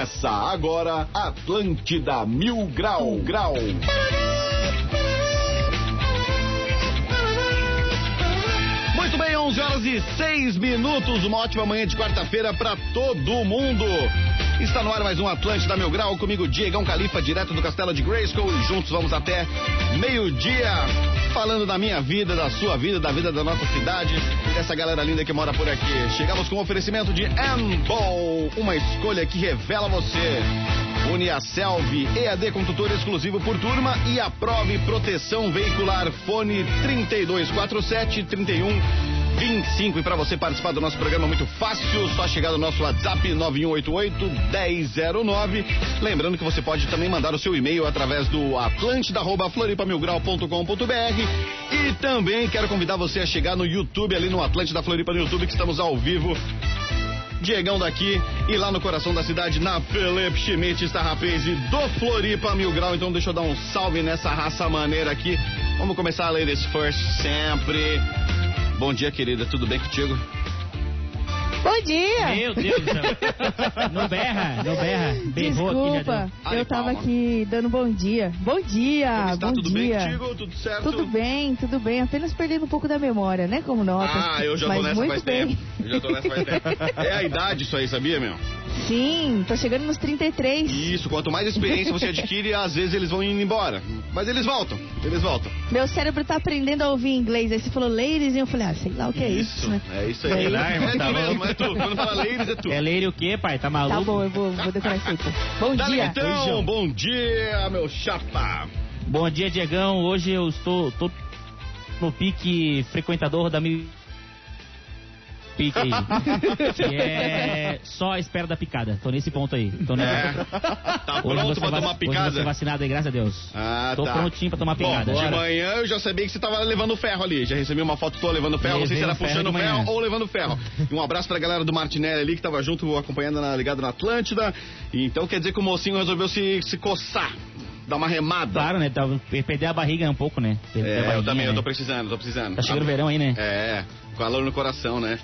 Começa agora Atlântida Mil Grau Grau. Muito bem, 11 horas e 6 minutos. Uma ótima manhã de quarta-feira para todo mundo. Está no ar mais um Atlântida Mil Grau, comigo Diegão Califa, direto do Castelo de Grayskull. E juntos vamos até meio-dia, falando da minha vida, da sua vida, da vida da nossa cidade e dessa galera linda que mora por aqui. Chegamos com o oferecimento de Ambol, uma escolha que revela você. Uniaselv, EAD com tutor exclusivo por turma e aprove proteção veicular. Fone 3247 31 25. E para você participar do nosso programa muito fácil, só chegar no nosso WhatsApp 9188-1009. Lembrando que você pode também mandar o seu e-mail através do atlântida.floripamilgrau.com.br e também quero convidar você a chegar no YouTube, ali no Atlântida Floripa no YouTube, que estamos ao vivo Diegão daqui e lá no coração da cidade, na Felipe Schmidt, Starrapese do Floripa Mil Grau. Então deixa eu dar um salve nessa raça maneira aqui. Vamos começar a Ladies First sempre. Bom dia, querida. Tudo bem contigo? Bom dia! Meu Deus do céu. Não berra, não berra. Berrou aqui, já Desculpa. Ai, eu tava aqui dando bom dia. Bom dia! Como está? bom Tudo bem dia. contigo? Tudo certo? Tudo bem, tudo bem. Apenas perdendo um pouco da memória, né? Como nota. Ah, eu já tô Mas nessa muito faz bem. tempo. Eu já tô nessa faz tempo. É a idade isso aí, sabia, meu? Sim, tô chegando nos 33. Isso, quanto mais experiência você adquire, às vezes eles vão indo embora. Mas eles voltam, eles voltam. Meu cérebro tá aprendendo a ouvir inglês. Aí você falou ladies e eu falei, ah, sei lá o que é isso, né? É isso aí. É, irmão, tu tá mesmo, é tu. Quando fala ladies, é tu. É leire o quê, pai? Tá maluco? Tá bom, eu vou, vou decorar isso aí. pô. Bom Dale, dia. então, bom dia, meu chapa. Bom dia, Diegão. Hoje eu estou tô no pique frequentador da mi... Pique aí. que é só a espera da picada. Tô nesse ponto aí. Tô nesse... É. Tá Hoje pronto pra tomar Hoje você picada? vacinado aí, graças a Deus. Ah, Tô tá. prontinho pra tomar Bom, picada. de Bora. manhã eu já sabia que você tava levando ferro ali. Já recebi uma foto tua levando ferro. Não sei se era o ferro puxando de ferro, manhã. ou levando ferro. E um abraço pra galera do Martinelli ali que tava junto, acompanhando, na, ligado na Atlântida. E então quer dizer que o mocinho resolveu se, se coçar, dar uma remada. Claro, né? Tá- Perder a barriga um pouco, né? Perder É, eu também, eu né? tô precisando, tô precisando. Tá chegando o verão aí, né? É, calor no coração, né?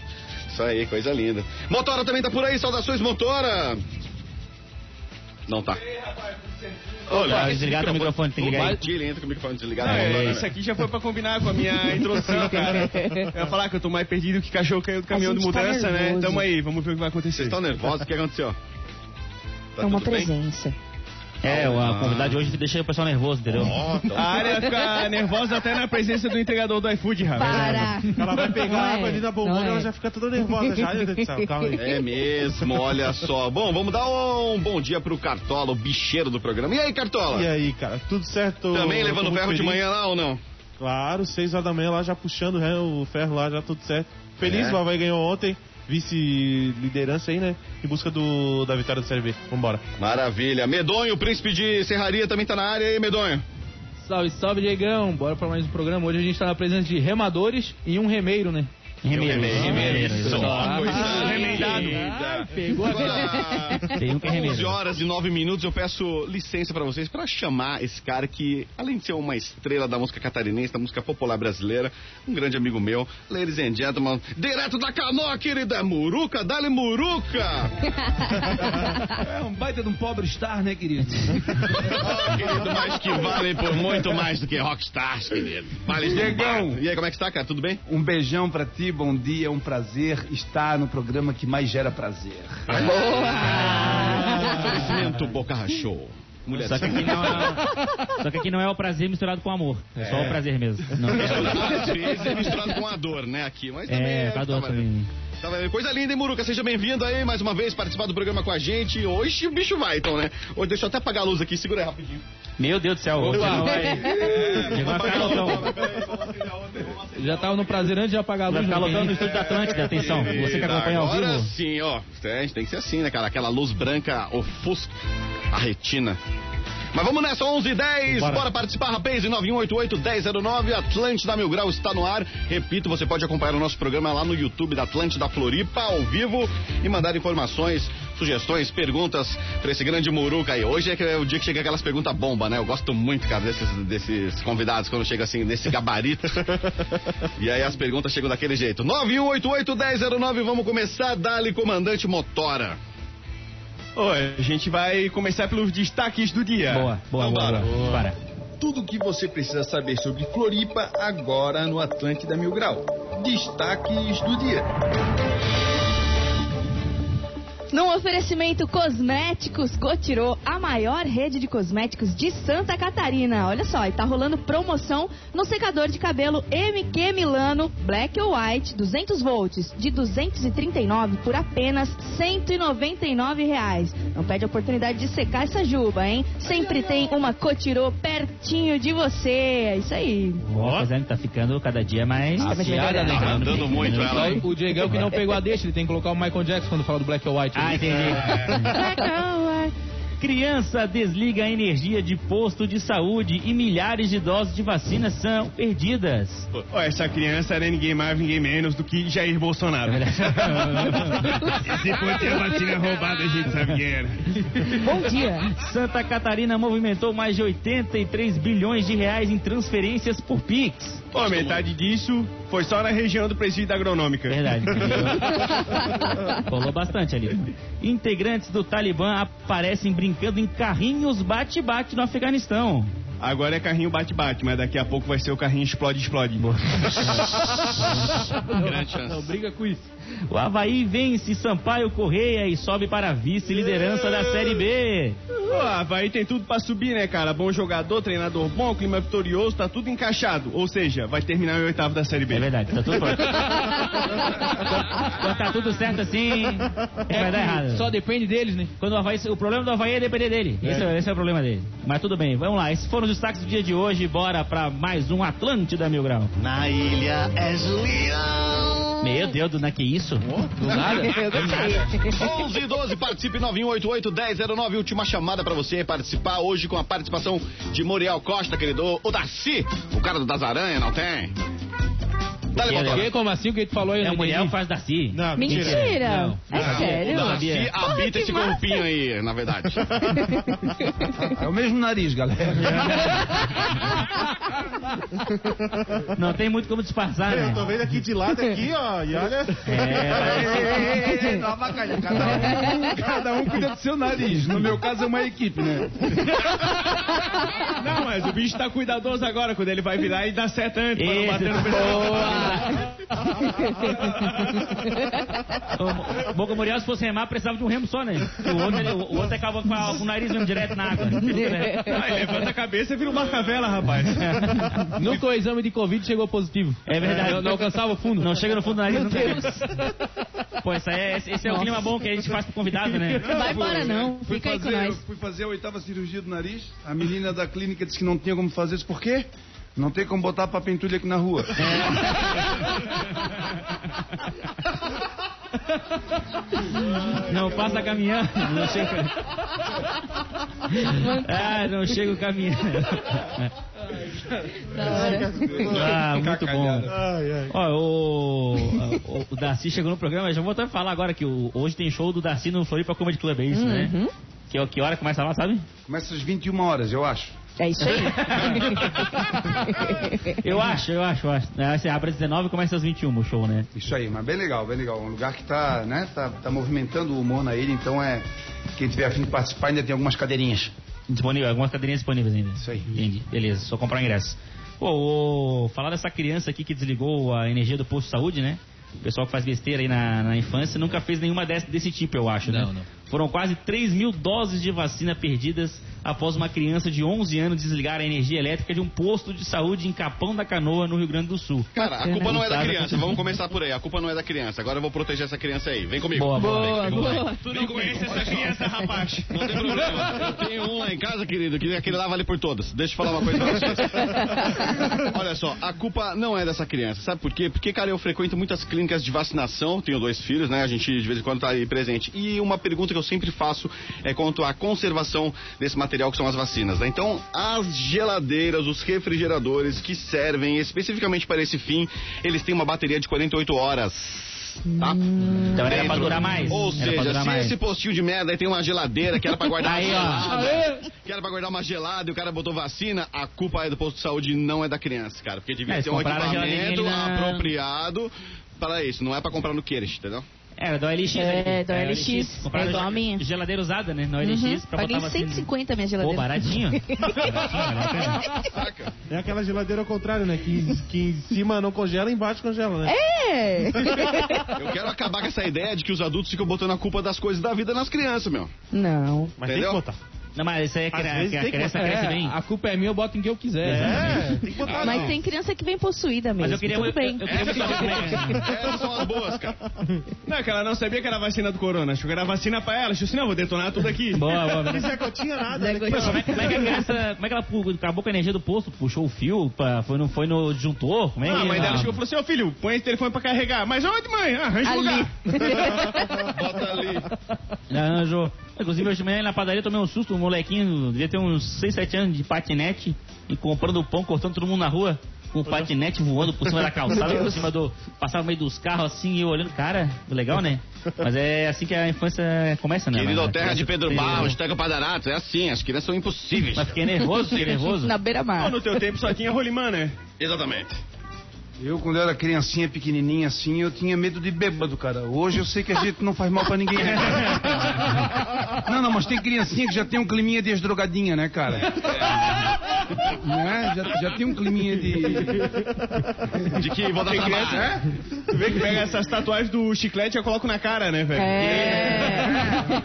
Isso aí, coisa linda. Motora também tá por aí, saudações, Motora! Não tá. Tá desligado o microfone, tem que ligar aí. Ele entra com o microfone desligado. É, né? isso aqui já foi pra combinar com a minha introdução, cara. Eu ia falar que eu tô mais perdido que cachorro caiu do caminhão de tá mudança, né? nervoso. Tamo aí, vamos ver o que vai Vocês acontecer. estão nervosos? O que aconteceu? Tá É uma tudo bem? É, Ah. a convidada de hoje deixa o pessoal nervoso, entendeu? Tá. A área fica nervosa até na presença do entregador do iFood, rapaz. Para! Ela vai pegar Não a água é, ali na não bombona é. ela já fica toda nervosa já. Meu Deus do céu, calma aí. É mesmo, olha só. Bom, vamos dar um bom dia pro Cartola, o bicheiro do programa. E aí, Cartola? E aí, cara, tudo certo? Também Eu tô levando muito ferro de feliz. manhã lá ou não? Claro, 6 horas da manhã lá já puxando né, o ferro lá, já tudo certo. Feliz, É. o Havaí ganhou ontem, vice-liderança aí, né? Em busca do, da vitória do Série B. Vambora. Maravilha. Medonho, o príncipe de Serraria, também tá na área aí, Medonho. Salve, salve, Diegão. Bora pra mais um programa. Hoje a gente tá na presença de remadores e um remeiro, né? Remeiro, remeiro. Isso, coisa ah, remendado. pegou Tem um que é 11 remeiro. horas e 9 minutos, eu peço licença pra vocês pra chamar esse cara que, além de ser uma estrela da música catarinense, da música popular brasileira, um grande amigo meu, ladies and gentlemen, direto da canoa, querida Muruca, dale Muruca! É um baita de um pobre star, né, querido? Oh, querido, mas que vale por muito mais do que rockstars, querido. Vale Diegão. E aí, como é que está, cara? Tudo bem? Um beijão pra ti, bom dia, é um prazer estar no programa que mais gera prazer. Oferecimento Boca Show. Mulher Só que, aqui não é, só que aqui não é o prazer misturado com amor. É, só o prazer mesmo. Não, Às vezes é misturado com a dor, né, aqui. Mas também é, com a dor tá também. Tá. Coisa linda, hein, Muruca? Seja bem-vindo aí mais uma vez participar do programa com a gente. Hoje o bicho vai, então, né? Hoje deixa eu até apagar a luz aqui, segura aí rapidinho. Meu Deus do céu. Opa. Não vai, É, vai ficar loucão. Já tava no prazer antes de apagar a vai luz. ficar né, loucão no estúdio da Atlântida. Atenção, você que acompanha ao Agora vivo. sim, ó. É, a gente tem que ser assim, né, cara? Aquela luz branca ofusca a retina. Mas vamos nessa, 11 h 10 Bora. Bora participar, rapaz, em 9188-1009. Atlântida Mil Grau está no ar. Repito, você pode acompanhar o nosso programa lá no YouTube da Atlântida Floripa, ao vivo, e mandar informações, sugestões, perguntas pra esse grande muruca aí. Hoje é, que é o dia que chega aquelas perguntas bomba, né? Eu gosto muito, cara, desses, desses convidados quando chega assim, nesse gabarito. e aí as perguntas chegam daquele jeito. 9188-1009, vamos começar. Dali, comandante Motora. Oi, a gente vai começar pelos destaques do dia. Boa, boa, Então boa, bora. boa. Bora. Tudo o que você precisa saber sobre Floripa agora no Atlântida Mil Grau. Destaques do dia. Num oferecimento Cosméticos Cotirô, a maior rede de cosméticos de Santa Catarina. Olha só, e tá rolando promoção no secador de cabelo MQ Milano Black or White 200 volts de 239 por apenas 199 reais. Não perde a oportunidade de secar essa juba, hein? Sempre tem uma Cotirô pertinho de você. É isso aí. Ó, Fazendo tá ficando cada dia mais. Tá Afiada, né? Tá andando muito ela, hein? O Diegão que não pegou a deixa, ele tem que colocar o Michael Jackson quando fala do Black or White. Ah, entendi. Criança desliga a energia de posto de saúde e milhares de doses de vacina são perdidas. Essa criança era ninguém mais, ninguém menos do que Jair Bolsonaro. Se fosse a vacina roubada, a gente sabe quem era. Bom dia. Santa Catarina movimentou mais de 83 bilhões de reais em transferências por Pix. Pô, metade disso foi só na região do presídio agronômica. Verdade. Rolou bastante ali. Integrantes do Talibã aparecem brincando em carrinhos bate-bate no Afeganistão. Agora é carrinho bate-bate, mas daqui a pouco vai ser o carrinho explode-explode. Grande chance. Não, briga com isso. O Havaí vence Sampaio Correia e sobe para a vice-liderança da Série B. Pô, Havaí tem tudo pra subir, né, cara? Bom jogador, treinador bom, clima vitorioso, tá tudo encaixado. Ou seja, vai terminar o oitavo da Série B. É verdade, tá tudo pronto. Quando tá tudo certo assim, vai dar errado. Só depende deles, né? Quando o, Havaí, o problema do Havaí é depender dele. Esse, é, esse é o problema dele. Mas tudo bem, vamos lá. Esses foram os destaques do dia de hoje. Bora pra mais um Atlântida Mil Grau. Na ilha é Julião. Meu Deus, do que isso? Do nada. 11 e 12, participe 9188-1009. Última chamada pra você participar hoje com a participação de Muriel Costa, querido. O Darcy, o cara do das aranhas, não tem? Dale, Que- Botola. Que, como assim? O que tu falou aí? É não o Muriel entendi. faz Darcy. Não, Mentira. Não. É sério? O Não. Darcy sabia. habita que esse massa. corpinho aí, na verdade. É o mesmo nariz, galera. Não tem muito como disfarçar, Eu tô né? vendo aqui de lado aqui, ó, e olha. É, Não avacalha, cada um, cada um cuida do seu nariz. No meu caso é uma equipe, né? Não, mas o bicho tá cuidadoso agora, quando ele vai virar e dá seta antes, pra não bater no pessoal. O Boca Muriel, se fosse remar, precisava de um remo só, né? O outro, ele- o outro acaba com, a- com o nariz direto na água. Aí levanta a cabeça e vira um marca-vela, rapaz. Nunca o exame de Covid chegou positivo. É verdade. Não, não alcançava o fundo. Não chega no fundo do nariz Meu. Deus. Pô, esse, é, esse esse é o clima bom que a gente faz pro convidado, né? Vai embora não. Fui Fica aí com fazer, nós. fui fazer a oitava cirurgia do nariz. A menina da clínica disse que não tinha como fazer isso. Por quê? Não tem como botar pra pentulha aqui na rua. Não passa caminhando. Não chega. Ah, não chega caminhando. Ah, muito bom. Ó, o, o, o Darcy chegou no programa, já vou até falar agora que o- hoje tem show do Darcy no Floripa Comedy Club, é isso, né? Que, que hora começa lá, sabe? Começa às 21 horas, eu acho. É isso aí. Eu acho, eu acho, eu acho. É, Você abre às 19 e começa às 21 o show, né? Isso aí, mas bem legal, bem legal. Um lugar que tá, né, tá, tá movimentando o humor na ilha, então é. Quem tiver afim de participar ainda tem algumas cadeirinhas. Disponível, algumas cadeirinhas disponíveis ainda. Isso aí. Entendi. Beleza, só comprar o ingresso. Pô, o- falar dessa criança aqui que desligou a energia do posto de saúde, né? O pessoal que faz besteira aí na, na infância nunca fez nenhuma desse, desse tipo, eu acho, né? Não, não. Foram quase 3 mil doses de vacina perdidas após uma criança de 11 anos desligar a energia elétrica de um posto de saúde em Capão da Canoa, no Rio Grande do Sul. Cara, a culpa não é da criança. Vamos começar por aí. A culpa não é da criança. Agora eu vou proteger essa criança aí. Vem comigo. Boa, boa. Boa, boa. Tu não conhece essa criança, rapaz. Não tem problema. Eu tenho um lá em casa, querido, que aquele lá vale por todas. Deixa eu falar uma coisa pra vocês. Olha só, a culpa não é dessa criança. Sabe por quê? Porque, cara, eu frequento muitas clínicas de vacinação, tenho dois filhos, né? A gente de vez em quando tá aí presente. E uma pergunta que eu sempre faço é quanto à conservação desse material que são as vacinas. Né? Então, as geladeiras, os refrigeradores que servem especificamente para esse fim, eles têm uma bateria de 48 horas. Tá? Então era Dentro. pra durar mais. Ou Era seja, se mais. esse postinho de merda aí tem uma geladeira que era pra guardar Aí, gelada, que era pra guardar uma gelada e o cara botou vacina, a culpa é do posto de saúde, não é da criança, cara. Porque devia É, ser eles um equipamento apropriado para isso, não é pra comprar no Queires, entendeu? Era da OLX. É, da OLX, Compraram é igual a minha. Geladeira usada, né? Na OLX. Uhum. Pra Paguei botar vacina. 150 minha Pô, geladeira. baratinho. baratinho. Saca? É aquela geladeira ao contrário, né? Que, que em cima não congela, embaixo congela, né? É! Eu quero acabar com essa ideia de que os adultos ficam botando a culpa das coisas da vida nas crianças, meu. Não. Mas Entendeu? tem que botar. Não, mas isso aí é que a, que a criança botar. cresce É, bem. a culpa é minha, eu boto em quem eu quiser. É, tem que botar. Mas não. tem criança que vem possuída mesmo. Mas eu queria, Tudo eu, bem. eu queria como é que Essas são as boas, cara. Não, é que ela não sabia que era a vacina do corona. Achou que era a vacina pra ela. Achou assim, não, vou detonar tudo aqui. Boa, boa. Zé Gotinha nada. Né? Como é, como é que a criança. Como é que ela acabou com a energia do posto? Puxou o fio? Pra, foi, no, foi no disjuntor? Como é Ah, que a mãe dela Ah, chegou e falou assim, ô filho, põe esse telefone pra carregar. Mas onde, mãe? Ah, arranja um Ali. lugar. Bota ali. Arranjou. Inclusive, hoje de manhã na padaria tomei um susto. Um molequinho, devia ter uns 6, 7 anos de patinete e comprando pão, cortando todo mundo na rua. Com o patinete voando por cima da calçada, por cima do. Passava no meio dos carros assim e eu olhando, cara, legal, né? Mas é assim que a infância começa, né? Querido Mas a Terra de Pedro tem- Barros, Teca Padarato, é assim, as crianças são impossíveis. Mas fiquei nervoso, fiquei nervoso. Na beira-mar. no teu tempo só tinha rolimã, né? Exatamente. Eu, quando era criancinha, pequenininha assim, eu tinha medo de bêbado, cara. Hoje eu sei que a gente não faz mal pra ninguém, né? Não, não, mas tem criancinha que já tem um climinha de drogadinha, né, cara? Né? Já, já tem um climinha de... De que vou dar criança, é? Tu vê que pega essas tatuagens do chiclete e eu coloco na cara, né, velho? É.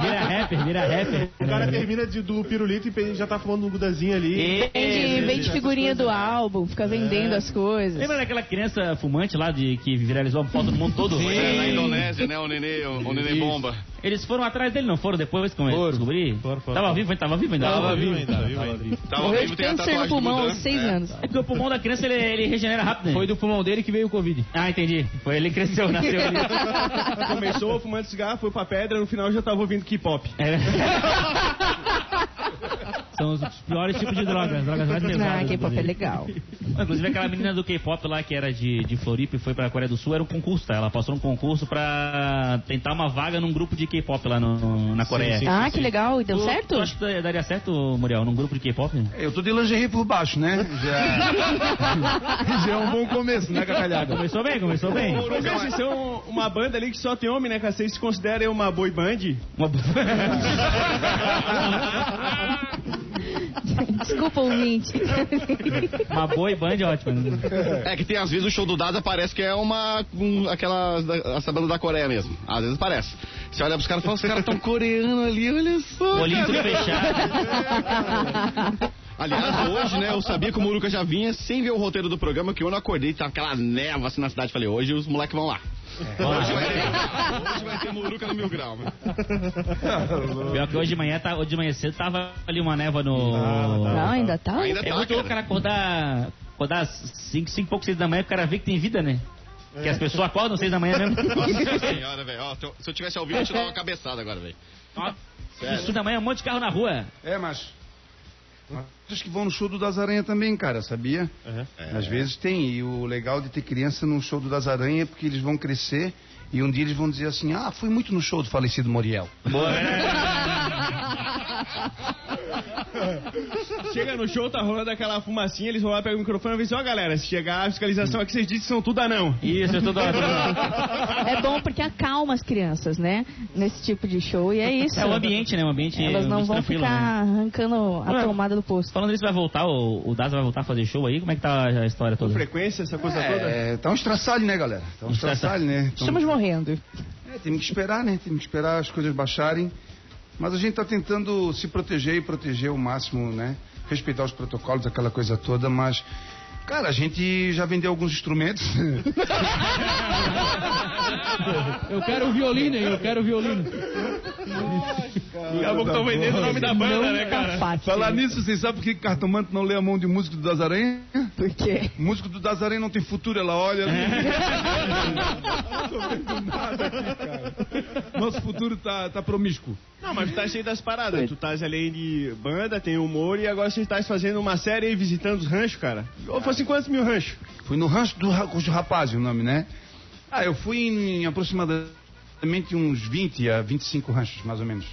Vira rapper, vira rapper. O cara termina de- do pirulito e já tá fumando um gudazinho ali. Vende, vende figurinha do álbum, fica vendendo as coisas. Lembra daquela criança fumante lá de que viralizou a foto do mundo todo? É, na Indonésia, né? O nenê, o, o nenê bomba. Eles foram atrás dele, não foram depois, como Foram. descobri? Foram, foram. Tava vivo, tava vivo ainda. Tava vivo. ainda, vivo ainda. Tava Morreu vivo, de tem a câncer no tatuagem do pulmão aos 6 É. anos. É porque o pulmão da criança ele, ele regenera rápido, né? Foi do pulmão dele que veio o Covid. Ah, entendi. Foi ele que cresceu, nasceu ali. Começou fumando cigarro, foi pra pedra, no final já tava ouvindo K-pop. É. São os piores tipos de drogas, as drogas mais pesadas. Ah, K-pop é legal. Inclusive aquela menina do K-pop lá que era de, de Floripa e foi pra Coreia do Sul, era um concurso, tá? Ela passou num concurso pra tentar uma vaga num grupo de K-pop lá no- na Coreia. sim. Ah, que legal. E deu Tu- certo? Tu acha que daria certo, Muriel, num grupo de K-pop? Eu tô de lingerie por baixo, né? Já, já é um bom começo, né, cacalhada? Começou bem, começou bem. Mas vocês são uma banda ali que só tem homem, né, cara? Vocês se consideram uma boy band? Uma... Desculpa, ouvinte. Uma boa band ótima. É que tem às vezes o show do Dada parece que é uma. Um, aquela. Essa banda da Coreia mesmo. Às vezes parece. Você olha pros caras e fala, os caras tão coreanos ali, olha só. Olhinho tudo fechado. Hoje, né, eu sabia que o Muruca já vinha sem ver o roteiro do programa, que eu não acordei, tá aquela névoa assim na cidade. Falei, hoje os moleques vão lá. Hoje vai ter, hoje vai ter Muruca no mil grau, mano. Pior que hoje de manhã, tá, hoje de manhã cedo tava ali uma névoa no. Não, ainda tá? Ainda É tá, muito louco o cara. acordar, acordar 5, 5 pouco, 6 da manhã, o cara vê que tem vida, né? Que as pessoas acordam 6 da manhã mesmo. Nossa senhora, velho. Se eu- se eu tivesse ao vivo, eu te dava uma cabeçada agora, velho. Ó, Sério. 5 da manhã, um monte de carro na rua. É, mas... Acho que vão no show do Das Aranha também, cara, sabia? Às vezes tem. E o legal de ter criança no show do Das Aranha é porque eles vão crescer e um dia eles vão dizer assim: Ah, fui muito no show do falecido Moriel. Chega no show, tá rolando aquela fumacinha, eles vão lá, pegam o microfone e dizem, ó galera, se chegar a fiscalização aqui, vocês dizem que são tudo anão. Isso, eu tô dando. É bom porque acalma as crianças, né? Nesse tipo de show. E é isso. É o ambiente, né? O ambiente Elas não vão tranquilo, ficar né? arrancando a tomada do posto. Falando nisso, vai voltar, o, o Daza vai voltar a fazer show aí? Como é que tá a história toda? Frequência, essa coisa toda. É, tá um estraçalho, né, galera? Tá um estraçalho, né? Estamos morrendo. é, temos que esperar, né? Temos que esperar as coisas baixarem. Mas a gente tá tentando se proteger e proteger o máximo, né? Respeitar os protocolos, aquela coisa toda, mas. Cara, a gente já vendeu alguns instrumentos. Eu quero o violino, hein? Eu quero o violino. Daqui a pouco estão vendendo o nome da banda, né, cara? Tá fácil. Falar nisso, vocês sabem por que Cartomante não lê a mão de músico do Das Aranha? Por quê? Músico do Das Aranha não tem futuro, ela olha. Não tô vendo nada aqui, cara. Nosso futuro tá, tá promíscuo. Não, mas tu tá cheio das paradas. Tu estás além de banda, tem humor e agora você estás fazendo uma série aí visitando os ranchos, cara. Ou fosse quantos mil ranchos? Fui no rancho do Ra- do Rapaz, o nome, né? Ah, eu fui em aproximadamente uns 20 a 25 ranchos, mais ou menos.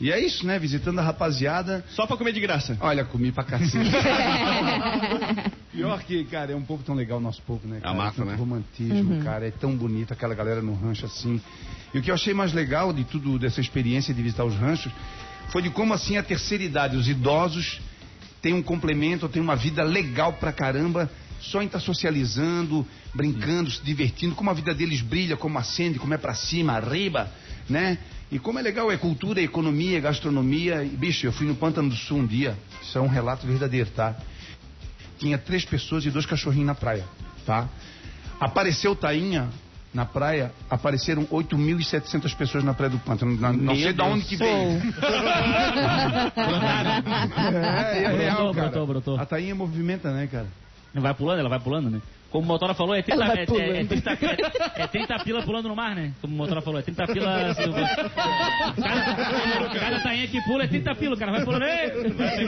E é isso, né? Visitando a rapaziada. Só pra comer de graça. Olha, comi pra cacete. Pior que, cara, é um povo tão legal, o nosso povo, né? A Cara? massa, Tanto né? romantismo, Uhum. cara. É tão bonito aquela galera no rancho assim. E o que eu achei mais legal de tudo, dessa experiência de visitar os ranchos, foi de como, assim, a terceira idade, os idosos, têm um complemento, têm uma vida legal pra caramba, só em estar socializando, brincando, se divertindo, como a vida deles brilha, como acende, como é pra cima, arriba, né? E como é legal, é cultura, é economia, é gastronomia. E, bicho, eu fui no Pântano do Sul um dia, isso é um relato verdadeiro, tá? Tinha três pessoas e dois cachorrinhos na praia, tá? Apareceu Tainha na praia, apareceram 8.700 pessoas na praia do Pântano. Na- Não sei de onde que veio. É, é real, Brotou, cara. brotou, brotou. A Tainha movimenta, né, cara? Vai pulando, ela vai pulando, né? Como o Motora falou, é 30, Ela vai é, é, é, pulando. 30, é, é 30 pila pulando no mar, né? Como o Motora falou, é 30 pila. se- Cada, cada tainha que pula é 30 pila, o cara vai pulando,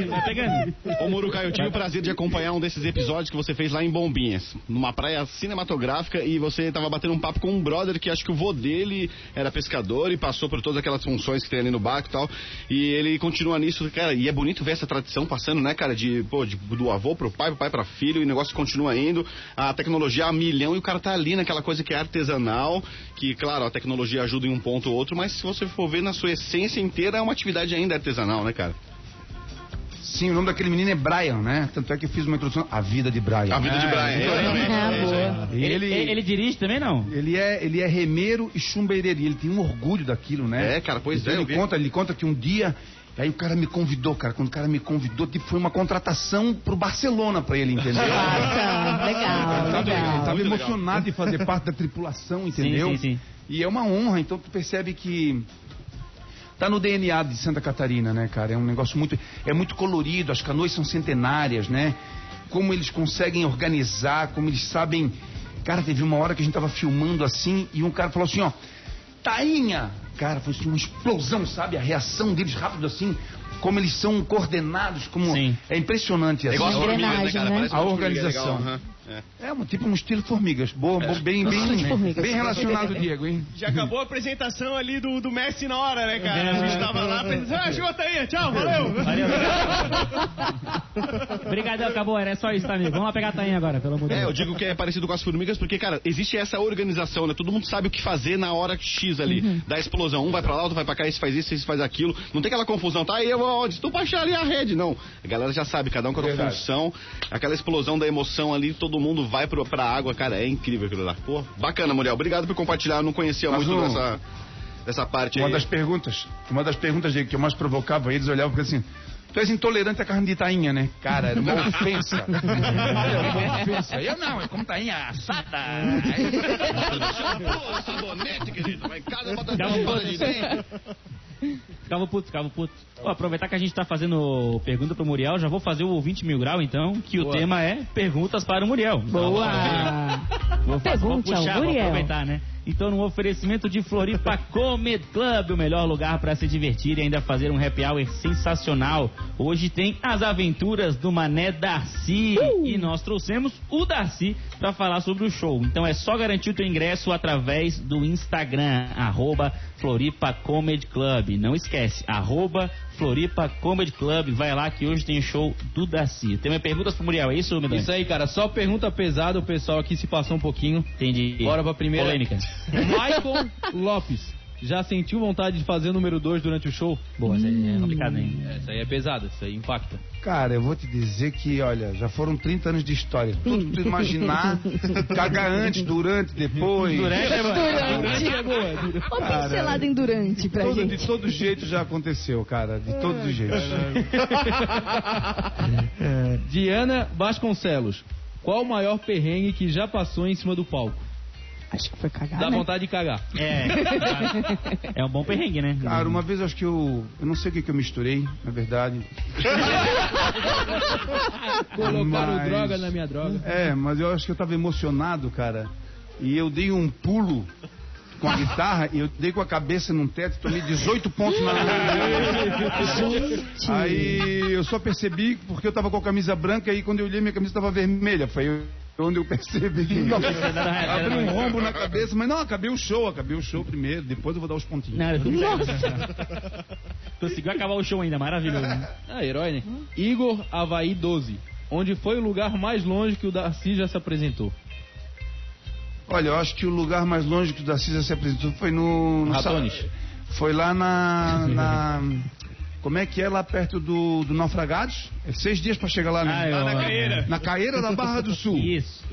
vai pegando. Ô Murukai, eu tive o prazer de acompanhar um desses episódios que você fez lá em Bombinhas, numa praia cinematográfica, e você tava batendo um papo com um brother que acho que o vô dele era pescador e passou por todas aquelas funções que tem ali no barco e tal. E ele continua nisso, cara, e é bonito ver essa tradição passando, né, cara, de, pô, de- do avô pro pai, pro pai pra filho, e o negócio continua indo, a tecnologia a milhão e o cara tá ali naquela coisa que é artesanal, que, claro, a tecnologia ajuda em um ponto ou outro, mas se você for ver na sua essência inteira, é uma atividade ainda artesanal, né, cara? Sim, o nome daquele menino é Brian, né? Tanto é que eu fiz uma introdução, A Vida de Brian. A vida de Brian, exatamente. Ah, É aí. boa. E Ele, ele, ele dirige também, não? Ele é, ele é remeiro e chumbeireiro. E ele tem um orgulho daquilo, né? É, cara, pois Então é, Ele vi. conta, ele conta que um dia. Aí o cara me convidou, cara. Quando o cara me convidou, tipo, foi uma contratação pro Barcelona pra ele, entendeu? Nossa, legal, Ele tava, ele legal. tava Muito emocionado de fazer parte da tripulação, entendeu? sim, sim. E é uma honra, então tu percebe que tá no DNA de Santa Catarina, né, cara? É um negócio muito, é muito colorido, as canoas são centenárias, né? Como eles conseguem organizar, como eles sabem. Cara, teve uma hora que a gente tava filmando assim e um cara falou assim, ó, Tainha! Cara, foi assim, uma explosão, sabe? A reação deles rápido assim, como eles são coordenados, como Sim. é impressionante É assim. igual as formigas, né, né? A formiga organização. legal, aham. É. É, um, tipo um estilo formigas. Boa, boa, bem, bem, bem relacionado, Diego, hein? Já acabou a apresentação ali do, do Messi na hora, né, cara? A gente tava lá, pensando, ah, chuta aí, tchau, valeu. Valeu. Obrigadão, acabou. Era só isso, tá, amigo? Vamos lá pegar a tainha agora, pelo amor de É, eu Deus. digo que é parecido com as formigas porque, cara, existe essa organização, né? Todo mundo sabe o que fazer na hora X ali, Uhum. da explosão. Um vai pra lá, outro vai pra cá, esse faz isso, esse faz aquilo. Não tem aquela confusão, tá? E eu onde? Tu pra achar ali a rede, não. A galera já sabe, cada um com a sua função. Aquela explosão da emoção ali, todo mundo vai pro, pra água, cara, é incrível aquilo lá. Pô, bacana, Muriel. Obrigado por compartilhar, eu não conhecia Mas muito um- dessa, dessa parte Uma aí. das perguntas, uma das perguntas que eu mais provocava eles, olhavam porque assim, tu és intolerante à carne de tainha, né? Cara, era uma ofensa. Era uma ofensa. Eu não, é como tainha assada. Pô, sabonete, querido. Vai em casa, bota Dá um uma puto. de dentro. Ficava puto, ficava puto. Pô, aproveitar que a gente tá fazendo pergunta pro Muriel, já vou fazer o 20 mil grau, então, que o tema é perguntas para o Muriel. Boa! Vou, fazer, vou puxar, vou Muriel. aproveitar, né? Então, no oferecimento de Floripa Comedy Club, o melhor lugar para se divertir e ainda fazer um happy hour sensacional. Hoje tem as aventuras do Mané Darcy e nós trouxemos o Darcy para falar sobre o show. Então é só garantir o teu ingresso através do Instagram, arroba Floripa Comedy Club. Não esquece, arroba Floripa Comedy Club. Vai lá que hoje tem show do Darcy. Tem mais perguntas pro Muriel, é isso, Medonho? Isso aí, cara. Só pergunta pesada, o pessoal aqui se passou um pouquinho. Entendi. Bora pra primeira. Polêmica. Michael Lopes. Já sentiu vontade de fazer o número 2 durante o show? Boa, essa aí é complicado, hein? Essa aí é pesada, isso aí impacta. Cara, eu vou te dizer que, olha, já foram 30 anos de história. Tudo que tu imaginar, cagar antes, durante, depois. Durante, é, mano. Durante. é boa. Uma pincelada em durante pra Todo- gente. de todo jeito já aconteceu, cara. De todos os jeitos. Diana Vasconcelos. Qual o maior perrengue que já passou em cima do palco? Acho que foi cagar, Dá né? vontade de cagar. É, é um bom perrengue, né? Cara, uma vez eu acho que eu. Eu não sei o que, que eu misturei, na verdade. Colocaram Mas- droga na minha droga. É, mas eu acho que eu tava emocionado, cara. E eu dei um pulo com a guitarra e eu dei com a cabeça num teto, tomei 18 pontos na. Aí eu só percebi porque eu tava com a camisa branca e quando eu olhei minha camisa tava vermelha. Foi onde eu percebi. Abri um rombo na cabeça, mas não, acabei o show, acabei o show primeiro, depois eu vou dar os pontinhos. Não, tudo certo. Conseguiu acabar o show ainda, maravilhoso. Ah, herói, né? Igor Havaí 12. onde foi o lugar mais longe que o Darcy já se apresentou? Olha, eu acho que o lugar mais longe que o Darcy já se apresentou foi no... no Ratones. Sa- Foi lá na... na- Como é que é lá perto do, do Naufragados? É seis dias pra chegar lá, né? Ah, eu- Lá na caeira. Na Caeira da Barra do Sul. Isso.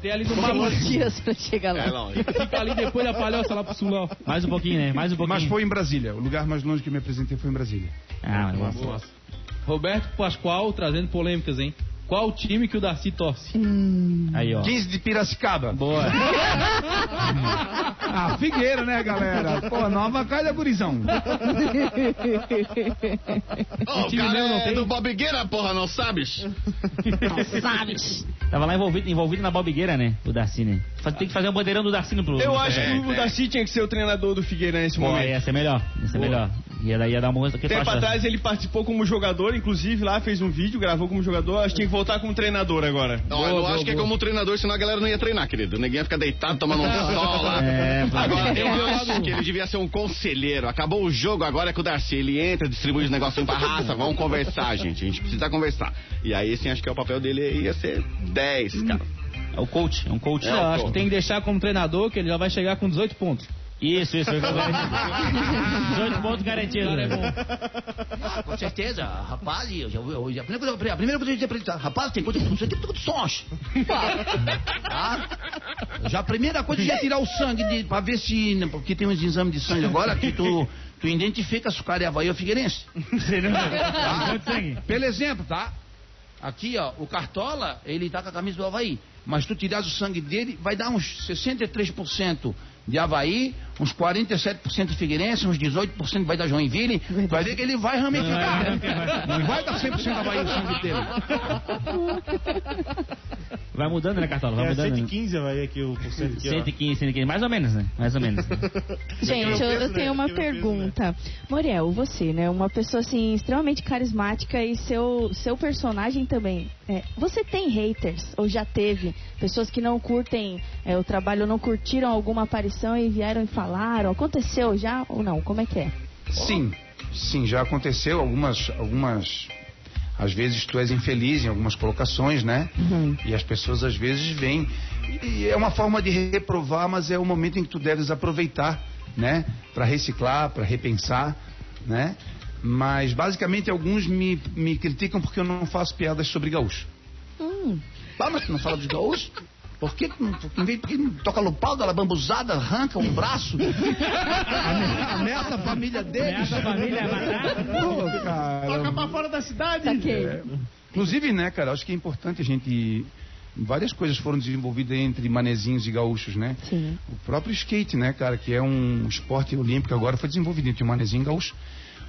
Tem ali no Balanço. dias pra chegar lá. É longe. Fica ali depois da palhoça lá pro sul, ó. Mais um pouquinho, né? Mais um pouquinho. Mas foi em Brasília. O lugar mais longe que eu me apresentei foi em Brasília. Ah, mas Boa. Roberto Pascoal trazendo polêmicas, hein? Qual o time que o Darcy torce? Aí, ó. 15 de Piracicaba. Boa. Ah, Figueira, né, galera? Pô, nova calha, gurizão. Ô, o time cara não é tem? do Bobigueira, porra, não sabes? Sabes? Tava lá envolvido, envolvido na bobigueira, né? O Darcy, né? Tem que fazer um bandeirão do Darcy no pro. Eu acho É, que o é. Darcy tinha que ser o treinador do Figueira nesse Pô, momento. ia ser melhor. Ia ser melhor. Ia, daí ia dar uma. Tempo atrás ele participou como jogador, inclusive lá fez um vídeo, gravou como jogador. Acho que tinha que voltar como treinador agora. Não, eu não boa, acho que é boa. como treinador, senão a galera não ia treinar, querido. Ninguém ia ficar deitado tomando um sol lá. É, Agora, eu É. acho que ele devia ser um conselheiro. Acabou o jogo, agora é com o Darcy. Ele entra, distribui os negocinhos pra raça. Vamos conversar, gente. A gente precisa conversar. E aí, sim, acho que o papel dele ia ser 10, cara. É o coach, é um coach. Não, eu acho que tem que deixar como treinador, que ele já vai chegar com 18 pontos. Isso, isso. eu garantido. 18 pontos garantidos. É. Ah, com certeza, rapaz, eu, já- eu, a, primeira coisa, a primeira coisa que eu ia apresentar, rapaz, tem coisa que sei, tem sons. Tá? Já a primeira coisa é tirar o sangue de, pra ver se. né, Porque tem uns exames de sangue agora que tu, tu identifica se o cara é Havaí ou Figueirense. Você Quanto sangue? Pelo exemplo, tá? Aqui, ó, o Cartola, ele tá com a camisa do Havaí. Mas tu tiras o sangue dele, vai dar uns 63% de Havaí, uns 47% de Figueirense, uns 18% vai dar Joinville. Tu vai ver que ele vai ramificar. Não vai dar 100% Havaí o sangue dele. Vai mudando, né, Cartola? Vai É mudando. né? 115 vai aqui o porcento aqui, ó. 115, 115. Mais ou menos, né? Mais ou menos. Gente, eu, eu peso, tenho né? uma o peso, pergunta. Moriel, você, né? Uma pessoa assim extremamente carismática e seu seu personagem também. é, você tem haters ou já teve pessoas que não curtem é, o trabalho, não curtiram alguma aparição e vieram e falaram? Aconteceu já ou não? Como é que é? Sim, sim, já aconteceu algumas, algumas. Às vezes tu és infeliz em algumas colocações, né? Uhum. E as pessoas às vezes vêm. E é uma forma de reprovar, mas é o momento em que tu deves aproveitar, né? Para reciclar, para repensar, né? Mas basicamente alguns me, me criticam porque eu não faço piadas sobre gaúcho. Hum. Ah, mas tu não fala dos gaúchos? Por que em vez porque não toca no pau, dá uma bambuzada, arranca um braço? Ameaça a família deles. Essa família vai matar. Pô, cara. Toca pra fora da cidade. Saquei. É. Inclusive, né, cara, acho que é importante a gente. Várias coisas foram desenvolvidas entre manezinhos e gaúchos, né? Sim. O próprio skate, né, cara, que é um esporte olímpico agora, foi desenvolvido entre o manezinho e o gaúcho.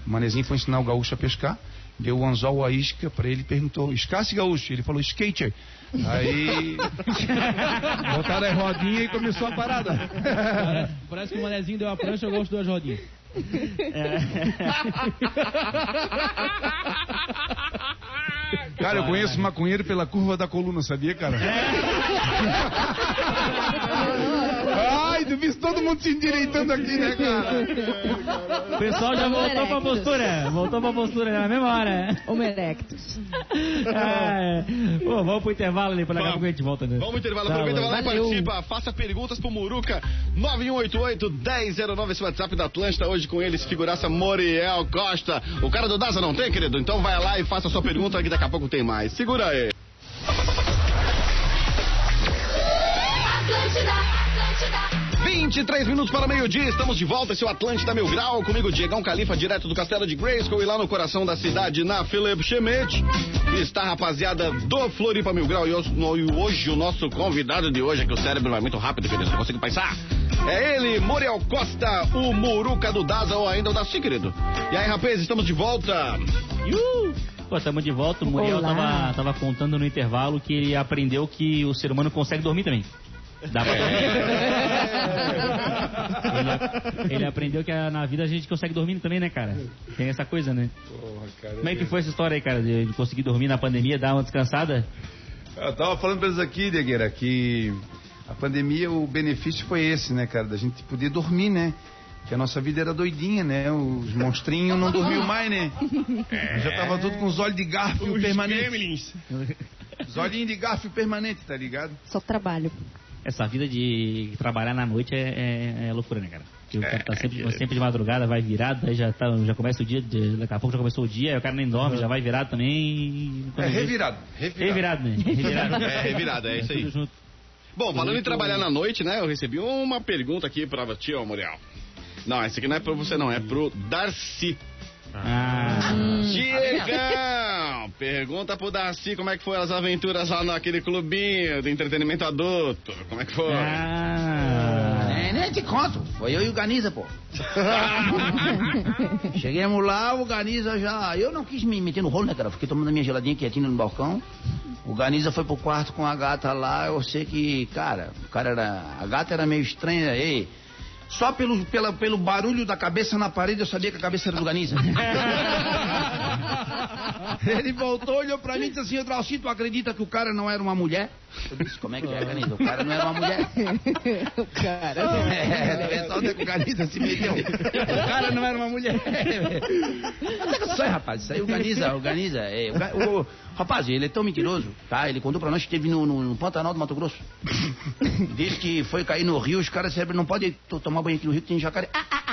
O manezinho foi ensinar o gaúcho a pescar, deu o anzol à isca pra ele e perguntou: escasse gaúcho? Ele falou: skater. Aí. botaram a rodinha e começou a parada. Parece, parece que o manezinho deu a prancha, eu gosto das rodinhas. Cara, eu conheço maconheiro pela curva da coluna, sabia, cara? Ai, todo mundo se endireitando aqui, né, cara? O pessoal já voltou pra postura. Voltou pra postura na mesma hora. Homo erectus. Ah, é. Pô, vamos pro intervalo ali, pra daqui a pouco a gente volta. Né? Vamos pro intervalo, Tá, aproveita, vai lá e participa. Faça perguntas pro Muruca. 9188-1009, esse WhatsApp da Atlântida. Hoje com eles, figuraça Moriel Costa. O cara do Daza não tem, querido? Então vai lá e faça a sua pergunta que daqui a pouco tem mais. Segura aí. Atlântida. 23 minutos para meio-dia, estamos de volta, esse é o Atlântida Mil Grau, comigo Diegão Califa, direto do Castelo de Grayskull e lá no coração da cidade, na Philip Schmidt. Está a rapaziada do Floripa Mil Grau e hoje, no- hoje o nosso convidado de hoje, é que o cérebro vai muito rápido, querido, não consigo pensar. É ele, Muriel Costa, o Muruca do Daza ou ainda o Daci, querido. E aí, rapaz, estamos de volta. Iu! Pô, tamo de volta. O Muriel Olá. tava, tava contando no intervalo que ele aprendeu que o ser humano consegue dormir também. Dá pra ele, ele aprendeu que a- na vida a gente consegue dormir também, né, cara? Tem essa coisa, né? Como é que foi essa história aí, cara? De conseguir dormir na pandemia, dar uma descansada? Eu tava falando pra eles aqui, Degueira, que a pandemia, o benefício foi esse, né, cara? Da gente poder dormir, né? Que a nossa vida era doidinha, né? Os monstrinhos não dormiam mais, né? Já tava tudo com os olhos de garfo Os permanente. gremlins. Os olhinhos de garfo permanente, tá ligado? Só trabalho. Essa vida de trabalhar na noite é, é- é loucura, né, cara? Porque o cara tá sempre, sempre de madrugada, vai virado, aí já, tá, já começa o dia, de- daqui a pouco já começou o dia, aí o cara nem dorme, já vai virado também. É revirado, revirado. Revirado, né? Revirado. É, revirado, é isso aí. Tudo junto. Bom, falando em trabalhar na noite, né? Eu recebi uma pergunta aqui pra ti, ó, Muriel. Não, essa aqui não é pra você, não. É pro Darcy. Ah, Diegão! Pergunta pro Darcy como é que foram as aventuras lá naquele clubinho de entretenimento adulto. Como é que foi? ah. Nem, nem te conto. Foi eu e o Ganiza, pô. Chegamos lá, o Ganiza já. Eu não quis me meter no rolo, né, cara? Fiquei tomando a minha geladinha quietinha no balcão. O Ganiza foi pro quarto com a gata lá. Eu sei que, cara, o cara era. A gata era meio estranha. Ei, só pelo, pela, pelo barulho da cabeça na parede eu sabia que a cabeça era do Ganiza. Ele voltou, olhou pra mim e disse assim: "Ô, Drauci, tu acredita que o cara não era uma mulher? Eu disse: Como é que é, Ganiza? O cara não era uma mulher. o cara. É, é só onde é que o Ganiza se meteu. O cara não era uma mulher. Até que aí, rapaz. Isso aí o Ganiza, o Ganiza. É, o, o- rapaz, ele é tão mentiroso, tá? Ele contou pra nós que esteve no, no, no Pantanal do Mato Grosso. Diz que foi cair no rio, os caras sempre não podem to- tomar banho aqui no rio, que tem jacaré. Ah, ah, ah.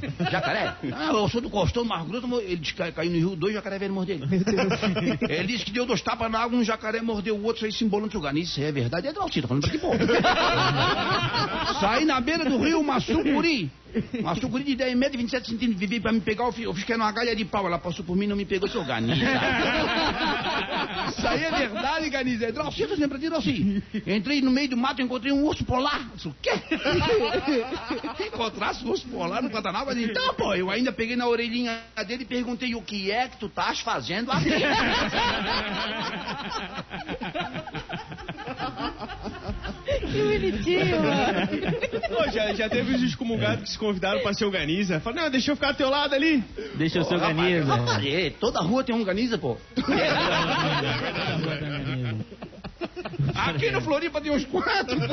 Jacaré? Ah, eu sou do Costão, Mar Grosso, ele disse que caiu no rio, dois jacaré vieram morder ele. Ele disse que deu dois tapas na água, um jacaré mordeu o outro, aí se embolando o Ganiza. Isso é verdade, é Drauci, tô falando pra que porra. Saí na beira do rio, uma sucuri. Uma sucuri de 10 metros e 27 centímetros. Vivi pra me pegar, eu fi- eu fiquei numa galha de pau. Ela passou por mim e não me pegou, seu Ganiza. Isso aí é verdade, Ganiza. É Drauci, eu lembra de Drauci. Entrei no meio do mato, encontrei um urso polar. Eu disse, o quê? Encontrasse um urso polar no Pantanal? Eu disse, então, pô, eu ainda peguei na orelhinha dele e perguntei o que é que tu estás fazendo aqui. Que bonitinho, mano. Pô, já, já teve os excomungados que se convidaram pra se organizar. Falaram, não, deixa eu ficar ao teu lado ali. Deixa eu ser organiza. rapaz, é, toda rua tem um Ganiza, pô. Aqui no Floripa tem uns quatro, pô.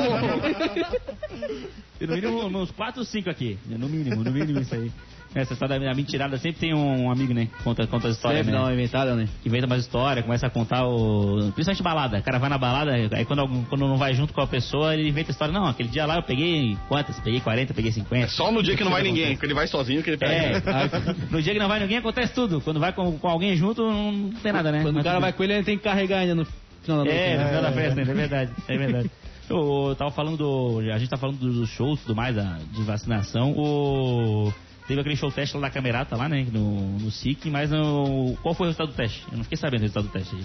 Tem no mínimo uns 4 ou 5 aqui. No mínimo, no mínimo isso aí. Essa história da mentirada sempre tem um amigo, né? que Conta, conta as histórias, Sempre né? dá uma inventada, né? Que inventa mais história, começa a contar o. Principalmente balada. O cara vai na balada, aí quando, algum- quando não vai junto com a pessoa, ele inventa a história. Não, aquele dia lá eu peguei quantas? Peguei 40, peguei 50. É só no dia que não vai ninguém, que ele vai sozinho que ele É, pega. aí, no dia que não vai ninguém acontece tudo. Quando vai com, com alguém junto, não tem nada, né? Quando o Mas cara tudo vai com ele, ele tem que carregar ainda no final da noite. É, no final da festa, né? é verdade, é verdade. Eu, eu tava falando do. A gente tá falando dos shows e tudo mais, da, de vacinação. O. Teve aquele show teste lá da Camerata, lá, né? No, no SIC, mas no, qual foi o resultado do teste? Eu não fiquei sabendo o resultado do teste aí.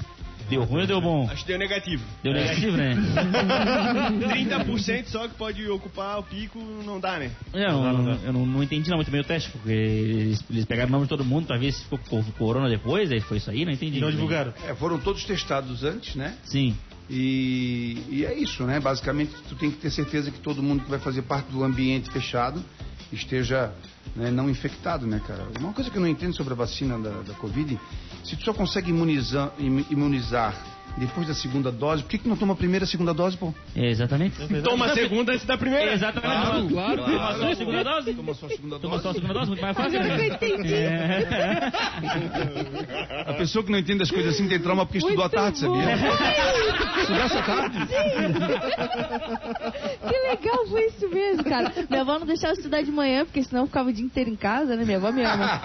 Deu ruim ou deu bom? Acho que deu negativo. Deu negativo, né? 30% só que pode ocupar o pico, não dá, né? Eu, não, eu não, não entendi não muito bem o teste, porque eles, eles pegaram o nome de todo mundo pra ver se ficou com corona depois, aí foi isso aí, não entendi. E não divulgaram. É, foram todos testados antes, né? Sim. E, e é isso, né? Basicamente, tu tem que ter certeza que todo mundo que vai fazer parte do ambiente fechado esteja né, não infectado, né, cara? Uma coisa que eu não entendo sobre a vacina da, da Covid, se tu só consegue imunizar, im- imunizar depois da segunda dose, por que, que não toma a primeira e a segunda dose, pô? É, exatamente. Toma a segunda antes da primeira. Exatamente. Claro, Toma só a segunda dose. Toma só a segunda Toma dose. só a segunda dose, muito mais fácil. Agora né? que eu entendi. É. A pessoa que não entende as coisas assim tem trauma porque estudou à tarde, sabia? Estudasse à tarde? Que legal, foi isso mesmo, cara. Minha avó não deixava estudar de manhã, porque senão eu ficava o dia inteiro em casa, né? Minha avó me ama.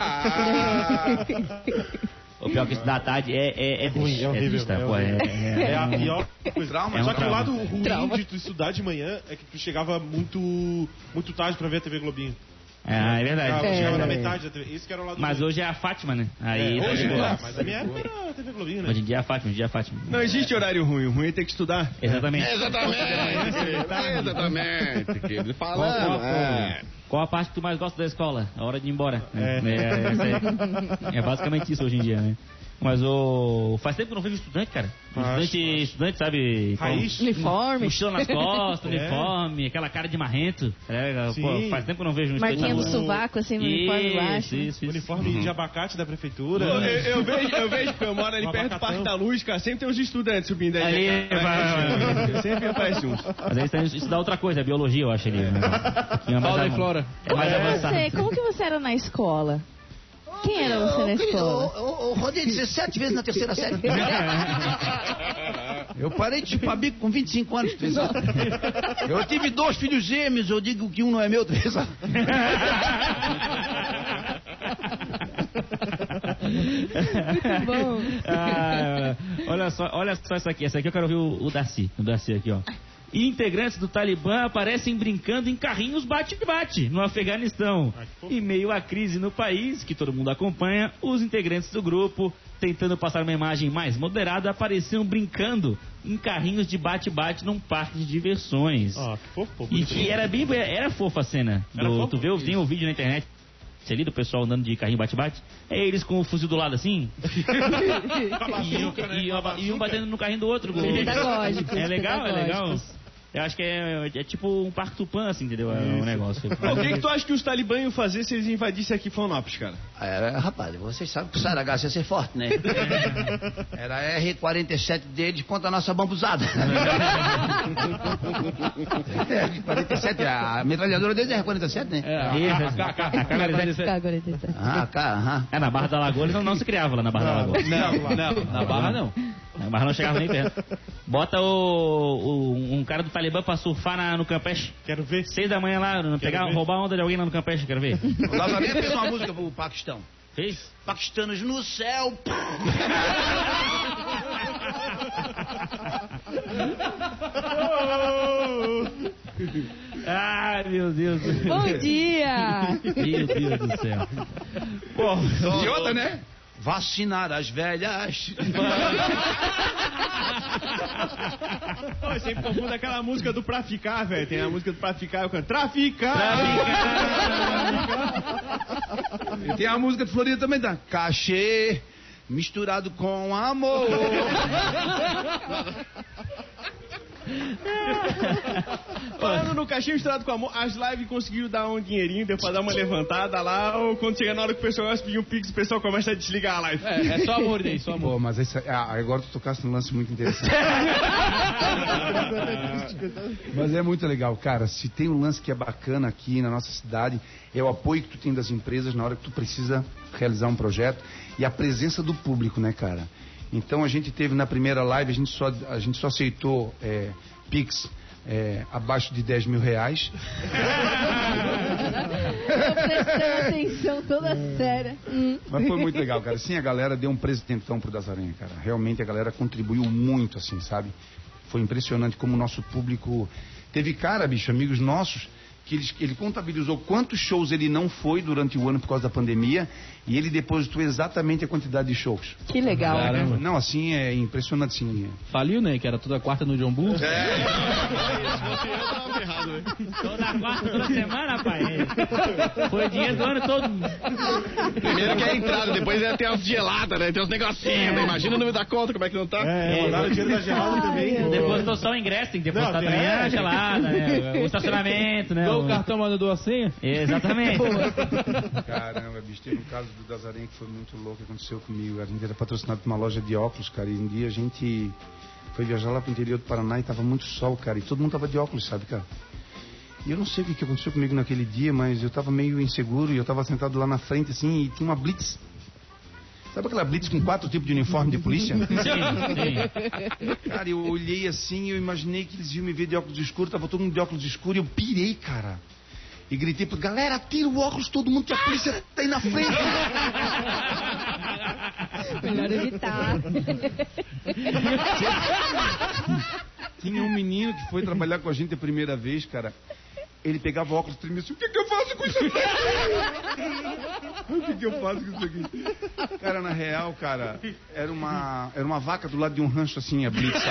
O pior que estudar à tarde é, é, é ruim, é horrível, tá? é é, horrível. É a é, pior coisa. Trauma, É um Só que o trauma. lado ruim Trauma. de tu estudar de manhã é que tu chegava muito, muito tarde pra ver a TV Globinho. É, é verdade. chegava na É. metade da. Esse que era o lado Mas hoje é a Fátima, né? Aí, É, tá hoje é, mas na minha época era a TV Globinho, né? Hoje em dia é a Fátima, hoje em dia é a Fátima. Não existe horário ruim, o ruim é ter que estudar. Exatamente. Exatamente. Exatamente. Que ele falando. É. Qual a parte que tu mais gosta da escola? A hora de ir embora. É. É, essa aí. É basicamente isso hoje em dia, né? Mas o. Faz tempo que eu não vejo estudante, cara. Estudante, estudante, sabe? Raiz. Uniforme. Mochila nas costas, É. uniforme, aquela cara de marrento. É, pô, faz tempo que eu não vejo um estudante. Marquinha rua. sovaco, assim, no uniforme Isso, baixo. isso, isso. Uniforme de abacate da prefeitura. Eu, eu- eu vejo, eu vejo, porque eu moro ali Um perto do. Parque da Luz, cara, sempre tem uns estudantes subindo aí. Ali, É, vai. Sempre aparece uns. Mas aí isso estudar outra coisa, é biologia, eu acho ali. né? Fauna e flora. É mais avançado. você, como que você era na escola? Quem era você na escola? Eu, eu rodei 17 vezes na terceira série. Eu parei de chupar bico com 25 anos. Eu tive dois filhos gêmeos, eu digo que um não é meu. sabe? Muito bom. Ah, olha só, olha só essa aqui. Essa aqui eu quero ouvir o, o Darcy. O Darcy aqui, ó. Integrantes do Talibã aparecem brincando em carrinhos bate-bate no Afeganistão. Em meio à crise no país, que todo mundo acompanha, os integrantes do grupo, tentando passar uma imagem mais moderada, apareciam brincando em carrinhos de bate-bate num parque de diversões. Ó, que fofo, E, bonitinho. e era bem, era fofa a cena. Era Do, tu vê, tem um vídeo na internet ali do pessoal andando de carrinho bate-bate. É eles com o fuzil do lado assim. e, um- e um- e um batendo no carrinho do outro. É legal, é legal. Eu acho que é, é tipo um parque tupã, assim, entendeu? É um negócio. O que, que tu acha que os talibãs iam fazer se eles invadissem aqui Florianópolis, cara? É, rapaz, vocês sabem que o Saragasso ia ser forte, né? Era a R-47 deles contra a nossa bambuzada. R-47, a metralhadora deles é R-47, né? É. Ah, cá, aham. É, na Barra da Lagoa eles não, não se criava lá na Barra da Lagoa. Não, não, na barra não. Na Barra não chegava nem perto. Bota o, o- um cara do Talibã pra surfar na- no Campeche. Quero ver. Seis da manhã lá, pegar, ver. roubar a onda de alguém lá no Campeche, quero ver. O Lazarento fez uma música pro Paquistão. Fez? Paquistanos no céu. Ai, meu Deus. Bom dia! Meu Deus do céu. E outra, né? Vacinar as velhas. Pô, sempre confundo aquela música do Pra Ficar, velho. Tem a música do Pra Ficar, eu canto Traficar! E tem a música de Florida também, tá? Cachê misturado com amor. Falando no caixinho misturado com amor, as lives conseguiram dar um dinheirinho, deu pra dar uma levantada lá, ou quando chega na hora que o pessoal vai pedir um pix, o pessoal começa a desligar a live. É, é só amor daí, só amor. Pô, mas esse, ah, agora tu tocaste num lance muito interessante. mas é muito legal, cara. Se tem um lance que é bacana aqui na nossa cidade, é o apoio que tu tem das empresas na hora que tu precisa realizar um projeto e a presença do público, né, cara? Então a gente teve na primeira live, a gente só, a gente só aceitou é, Pix é, abaixo de 10 mil reais. Tô prestando atenção toda séria. Hum. Mas foi muito legal, cara. Sim, a galera deu um presentão pro Das Aranha, cara. Realmente a galera contribuiu muito, assim, sabe? Foi impressionante como o nosso público. Teve cara, bicho, amigos nossos, que ele, ele contabilizou quantos shows ele não foi durante o ano por causa da pandemia e ele depositou exatamente a quantidade de shows. Que legal. Caramba. Não, assim, é impressionante, sim. Faliu, né? Que era toda quarta no John Bull. toda quarta, toda semana, rapaz. Foi dinheiro do ano todo. Primeiro que é a entrada, depois é ter as geladas, né? Tem uns negocinhos, né? Imagina o número da conta, como é que não tá. É, mandaram o dinheiro da gelada também. Depositou só o ingresso, tem que depositar Não, também é. a gelada, né? O estacionamento, né? Dou O- cartão, mas não dou a senha. Exatamente. Caramba, bicho, teve um caso do Aranha que foi muito louco, que aconteceu comigo. A gente era patrocinado por uma loja de óculos, cara, e um dia a gente foi viajar lá pro interior do Paraná e tava muito sol, cara, e todo mundo tava de óculos, sabe, cara? E eu não sei o que, que aconteceu comigo naquele dia, mas eu tava meio inseguro e eu tava sentado lá na frente, assim, e tinha uma blitz. Sabe aquela blitz com quatro tipos de uniforme de polícia? Sim, sim. Cara, eu olhei assim, eu imaginei que eles iam me ver de óculos escuros, tava todo mundo de óculos escuros, e eu pirei, cara. E gritei pra galera, tira o óculos, todo mundo que a polícia tá aí na frente. Melhor evitar. Tinha um menino que foi trabalhar com a gente a primeira vez, cara. Ele pegava o óculos e tremia assim, o que, que eu faço com isso aqui? o que, que eu faço com isso aqui? Cara, na real, cara, era uma, era uma vaca do lado de um rancho assim, a blitz?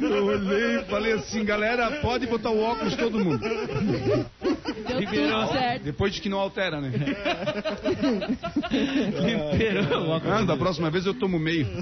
Eu olhei e falei assim, galera, pode botar o óculos todo mundo. Deu tudo certo. Depois de que não altera, né? Liberou. Ah, da próxima vez eu tomo meio.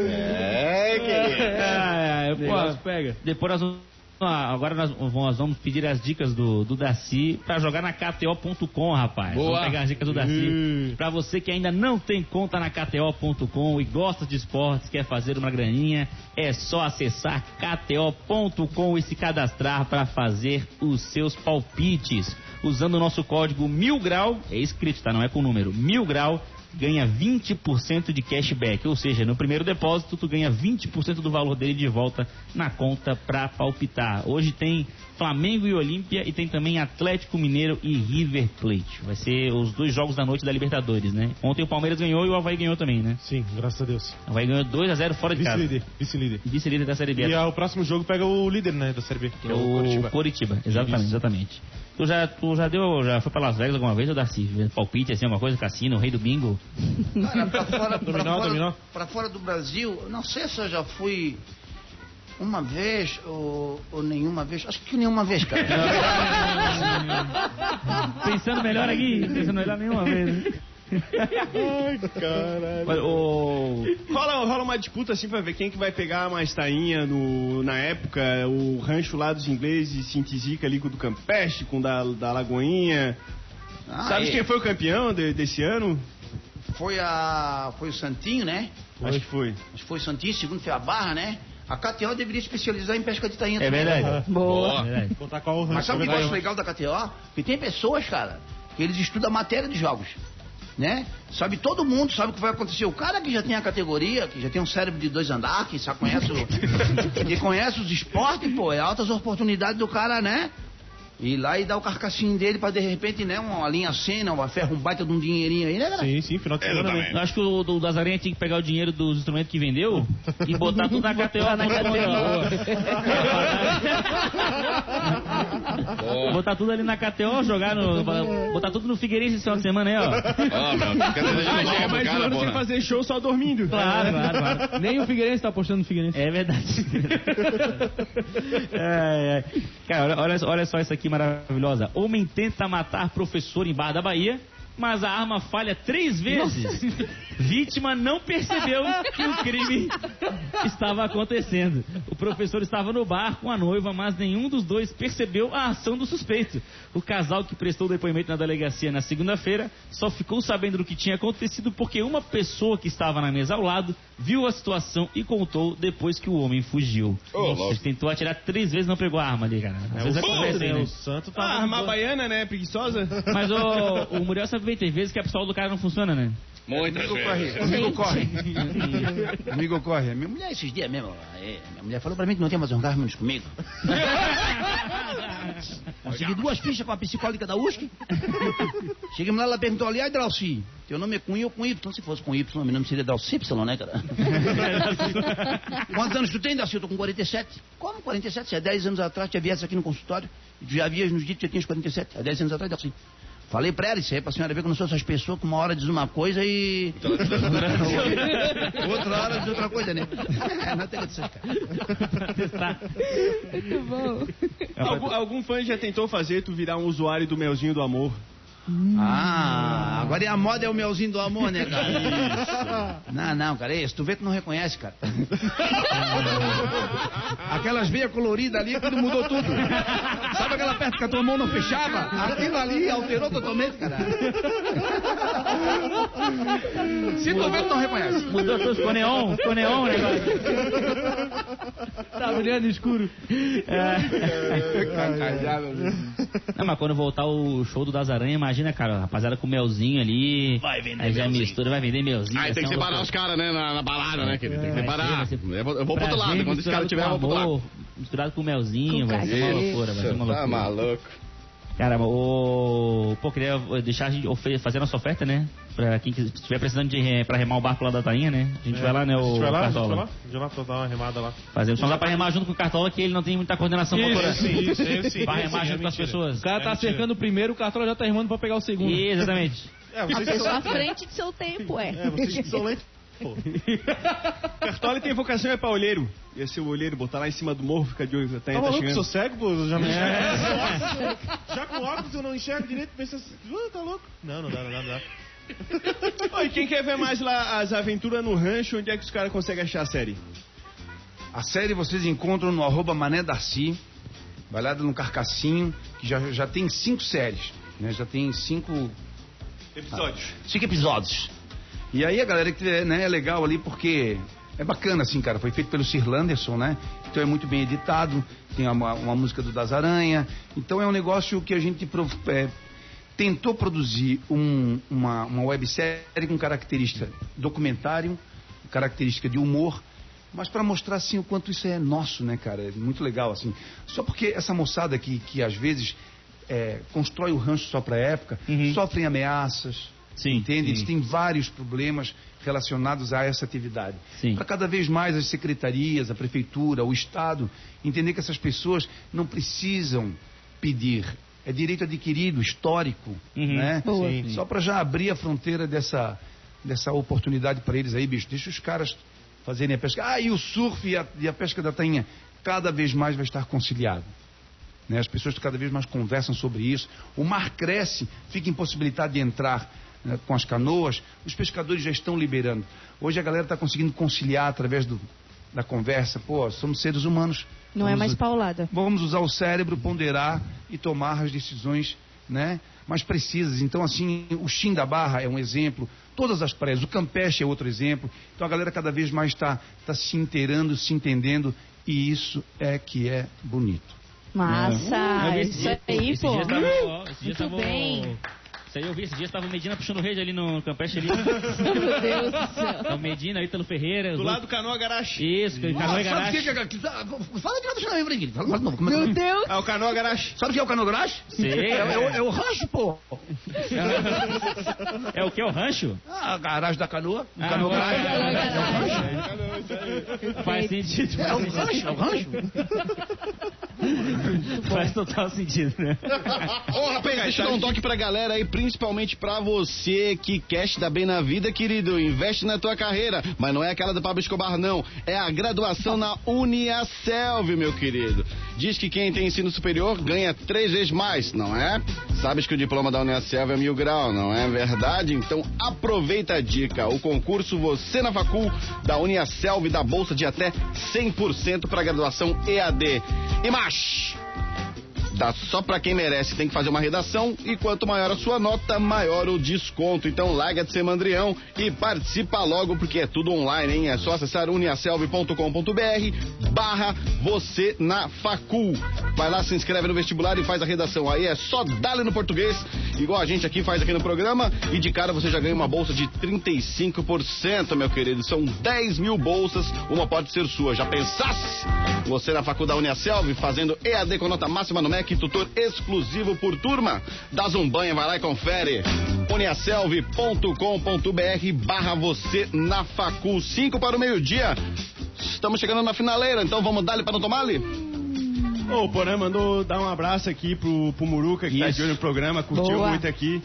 É, querido. É, é, pô, Negócio pega. Depois nós vamos. Agora nós, nós vamos pedir as dicas do, do Daci pra jogar na KTO.com, rapaz. Boa. Vamos pegar as dicas do Daci. Pra você que ainda não tem conta na KTO.com e gosta de esportes, quer fazer uma graninha, é só acessar KTO.com e se cadastrar pra fazer os seus palpites. Usando o nosso código mil grau, é escrito, tá? Não é com número, mil grau ganha 20% de cashback, ou seja, no primeiro depósito tu ganha 20% do valor dele de volta na conta pra palpitar. Hoje tem Flamengo e Olímpia e tem também Atlético Mineiro e River Plate. Vai ser os dois jogos da noite da Libertadores, né? Ontem o Palmeiras ganhou e o Havaí ganhou também, né? Sim, graças a Deus. O Havaí ganhou 2 a 0 fora de casa. Vice-líder. Vice-líder. Vice-líder da Série B. E ah, o próximo jogo pega o líder, né, da Série B. Que é o Coritiba. Exatamente, Isso. exatamente. Tu já, tu já deu, já foi pra Las Vegas alguma vez, ou Darcy? Palpite, assim, alguma coisa? Cassino, o rei do bingo? Cara, pra fora, pra, Dominó, fora, dominó. pra fora do Brasil, não sei se eu já fui uma vez ou, ou nenhuma vez. Acho que nenhuma vez, cara. Pensando melhor aqui, pensando melhor nenhuma vez. Né? Ai, caralho. Mas, Rola, rola uma disputa assim pra ver quem que vai pegar mais tainha no, na época, o rancho lá dos ingleses se intisica ali com o do Campeste, com o da, da Lagoinha. Ah, Sabe é. quem foi o campeão de- desse ano? Foi a. Foi o Santinho, né? Acho que foi. Acho que foi o Santinho, segundo foi a Barra, né? A KTO deveria especializar em pesca de tainha É também. verdade. Boa. É verdade. Botar qual o Mas sabe o que eu acho legal da KTO? Que tem pessoas, cara, que eles estudam a matéria de jogos. Né? Sabe, todo mundo sabe o que vai acontecer. O cara que já tem a categoria, que já tem um cérebro de dois andar, que só conhece, o, que conhece os esportes, pô, é altas oportunidades do cara, né? Ir lá e dar o carcassinho dele pra de repente, né, uma linha cena, uma ferro, um baita de um dinheirinho aí, né, galera? Sim, sim, final de semana. né? Eu acho que o do Dazarinha tinha que pegar o dinheiro dos instrumentos que vendeu e botar tudo na KTO. na KTO. botar tudo ali na KTO, jogar no. Botar tudo no Figueirense esse final de semana aí, ó. Ó, meu, Mas o ano sem fazer show só dormindo. Claro, claro, claro. Nem o Figueirense tá apostando no Figueirense. É verdade. É, é. Cara, olha, olha só isso aqui maravilhosa. Homem tenta matar professor em Barra da Bahia, mas a arma falha três vezes. Vítima não percebeu que o crime estava acontecendo. O professor estava no bar com a noiva, mas nenhum dos dois percebeu a ação do suspeito. O casal que prestou depoimento na delegacia na segunda-feira só ficou sabendo do que tinha acontecido porque uma pessoa que estava na mesa ao lado viu a situação e contou depois que o homem fugiu. Louco. Ele tentou atirar três vezes e não pegou a arma ali, cara. Às É, vezes o, acontece, Santo, né? né? o Santo tá. Ah, arma baiana, né? Preguiçosa. Mas o, o Muriel sabe bem, tem vezes que a pistola do cara não funciona, né? Muitas Comigo corre, vezes. comigo corre. Comigo corre. Minha mulher esses dias mesmo, é, minha mulher falou pra mim que não tem mais um carro menos comigo. Consegui duas fichas com a psicóloga da USP. Chegamos lá, ela perguntou ali, ai, Drauci, teu nome é com I ou com Y? Então, se fosse com Y, meu nome seria Drauci Y, né, cara? Quantos anos tu tem, Drauci? Eu tô com 47. Como 47? Se há 10 anos atrás tinha viesse aqui no consultório, e tu já havias nos dito que já tinhas 47. Há 10 anos atrás, Drauci. Falei pra ela, isso aí é pra senhora ver que eu não sou essas pessoas que uma hora diz uma coisa e. outra hora diz outra coisa, né? É, não tem dessas, cara. Muito bom. algum, algum fã já tentou fazer tu virar um usuário do melzinho do amor? Ah, agora é a moda é o melzinho do amor, né, cara? Não, não, cara, é isso. Tu vê que não reconhece, cara. Aquelas veias coloridas ali, aquilo mudou tudo. Sabe aquela perto que a tua mão não fechava? Aquilo ali alterou totalmente, cara. Se tu vê, tu não reconhece. Mudou tudo, ficou neon, ficou neon o negócio. Tá brilhando escuro. Não, mas quando voltar o show do Das Aranha, imagina, cara, a rapaziada com melzinho ali. Vai vender Aí já mistura, vai vender melzinho. Aí tem que separar os caras, né, na, na balada, né, querido? Tem que ser, separar. ser Eu vou, pro outro lado, quando esse cara tiver, eu vou pro outro lado. amor, Misturado com melzinho, Com vai ser uma loucura, vai ser uma Tá loucura. maluco. Cara, o... Pô, queria deixar a gente fazer a nossa oferta, né? Pra quem estiver precisando de re- pra remar o barco lá da Tainha, né? A gente vai lá, né, A o gente vai lá, a gente vai Cartola. lá. A gente vai lá pra dar uma remada lá. Fazer. Só dá pra remar junto com o Cartola, que ele não tem muita coordenação motora. Isso, isso, isso, Pra isso, remar é junto com as mentira. pessoas. O cara É tá mentira. cercando o primeiro, o Cartola já tá rimando pra pegar o segundo. Exatamente. É, A vocês à frente de seu tempo, é. É, vocês que são lentos. Pô. Cartola tem vocação é pra olheiro. Ia ser o olheiro, botar lá em cima do morro, ficar de olho. Tá, Tá tá chegando. Sou cego, pô. eu Já não enxergo. Já com óculos eu não enxergo direito. Pensa assim, "Ah, tá louco? Não, não dá, não dá, não dá. Ô, e quem quer ver mais lá as aventuras no rancho, onde é que os caras conseguem achar a série? A série vocês encontram no arroba Mané Darcy, lá no Carcassinho, que já, já tem cinco séries, né? Já tem cinco, Episódios. cinco episódios. E aí a galera que é, né, é legal ali porque é bacana assim, cara. Foi feito pelo Sir Landerson, né? Então é muito bem editado, tem uma, uma música do Das Aranha. Então é um negócio que a gente prov- é, tentou produzir um- uma, uma websérie com característica documentário, característica de humor, mas para mostrar assim o quanto isso é nosso, né, cara? É muito legal assim. Só porque essa moçada que, que às vezes é, constrói o rancho só para época, sofrem ameaças, Sim, entende? sim. Eles têm vários problemas relacionados a essa atividade. Para cada vez mais as secretarias, a prefeitura, o Estado entender que essas pessoas não precisam pedir. É direito adquirido, histórico, Uhum. né? Sim. Só para já abrir a fronteira dessa, dessa oportunidade para eles aí, bicho. Deixa os caras fazerem a pesca. Ah, e o surf e a, e a pesca da tainha cada vez mais vai estar conciliado. Né? As pessoas cada vez mais conversam sobre isso. O mar cresce, fica impossibilitado de entrar com as canoas. Os pescadores já estão liberando. Hoje a galera está conseguindo conciliar através do, da conversa. Pô, somos seres humanos. Não é Vamos- mais paulada. Vamos usar o cérebro, ponderar e tomar as decisões né, mais precisas. Então, assim, o Chim da Barra é um exemplo, todas as praias, o Campeche é outro exemplo. Então, a galera cada vez mais está tá se inteirando, se entendendo, e isso é que é bonito. Massa! Esse Isso aí, pô. dia tava- dia Muito tava- bem. Isso aí eu vi, esse dia estava o Medina puxando rede ali no Campeche ali. Meu Deus do céu. o Medina, Ítalo Ferreira. Do lado do Canoa Garage. Isso, que Canoa e sabe o que é... Fala de novo, deixa eu ver aqui. Fala de novo. Como é Meu Deus! Ah, o Canoa Garage. Sabe o que é o canogaragem? Sim. É, é, o- é o rancho, pô. É o que? O rancho? Ah, a garagem da canoa. O Ah, canogaragem. Faz sentido. É o rancho, é o rancho. Faz total sentido, né? Ô, rapaz, deixa eu dar um toque pra galera aí, principalmente pra você que quer se dar bem na vida, querido. Investe na tua carreira, mas não é aquela do Pablo Escobar, não. É a graduação na Uniaselv, meu querido. Diz que quem tem ensino superior ganha três vezes mais, não é? Sabes que o diploma da Uniaselv é mil grau, não é verdade? Então aproveita a dica. O concurso Você na Facul da Uniaselv dá bolsa de até 100% para graduação EAD. E mais! Dá só pra quem merece, tem que fazer uma redação e quanto maior a sua nota, maior o desconto. Então larga de ser mandrião e participa logo porque é tudo online, hein? É só acessar uniaselv.com.br barra você na facul. Vai lá, se inscreve no vestibular e faz a redação. Aí é só dar no português, igual a gente aqui faz aqui no programa e de cara você já ganha uma bolsa de 35%, meu querido. São 10 mil bolsas, uma pode ser sua. Já pensasse? Você na faculdade Uniaselv fazendo EAD com nota máxima no MEC, tutor exclusivo por turma. Dá um banho, vai lá e confere. uniaselv.com.br barra você na facul. 5 para o meio-dia. Estamos chegando na finaleira, então vamos dar-lhe para não tomar-lhe? Ô, o Porã mandou dar um abraço aqui pro, pro Muruca, que tá Isso. de olho no programa, curtiu Boa. muito aqui.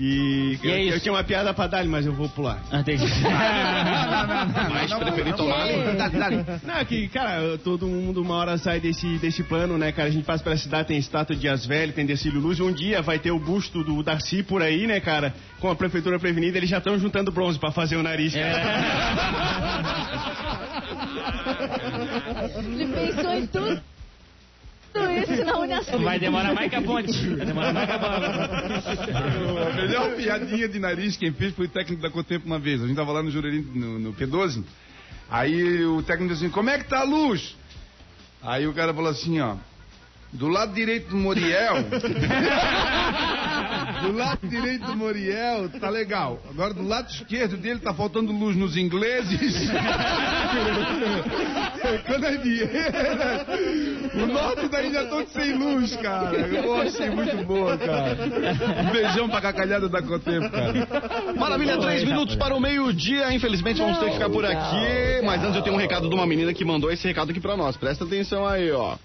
E, E eu, é eu isso. tinha uma piada pra dar mas eu vou pular. Ah, entendi. Mas preferi dale. Não, que, cara, todo mundo uma hora sai desse, desse plano, né, cara? A gente passa pela cidade, tem estátua de Dias Velho, tem Decílio Luz. Um dia vai ter o busto do Darcy por aí, né, cara? Com a prefeitura prevenida, eles já estão juntando bronze pra fazer o nariz, cara. Ele pensou em tudo. Tudo isso na. Vai demorar mais que a ponte. Vai demorar mais que a ponte. A melhor piadinha de nariz quem fez foi o técnico da Cotempo uma vez. A gente tava lá no Jurerê, no, no P12. Aí o técnico disse assim, como é que tá a luz? Aí o cara falou assim, ó. Do lado direito do Moriel. do lado direito do Moriel tá legal. Agora do lado esquerdo dele tá faltando luz nos ingleses. Canavieira. O norte da ilha todo sem luz, cara. Eu achei muito boa, cara. Um beijão pra cacalhada da Cotempo, cara. Maravilha, três minutos para o meio-dia. Infelizmente vamos ter que ficar por aqui. Mas antes eu tenho um recado de uma menina que mandou esse recado aqui pra nós. Presta atenção aí, ó.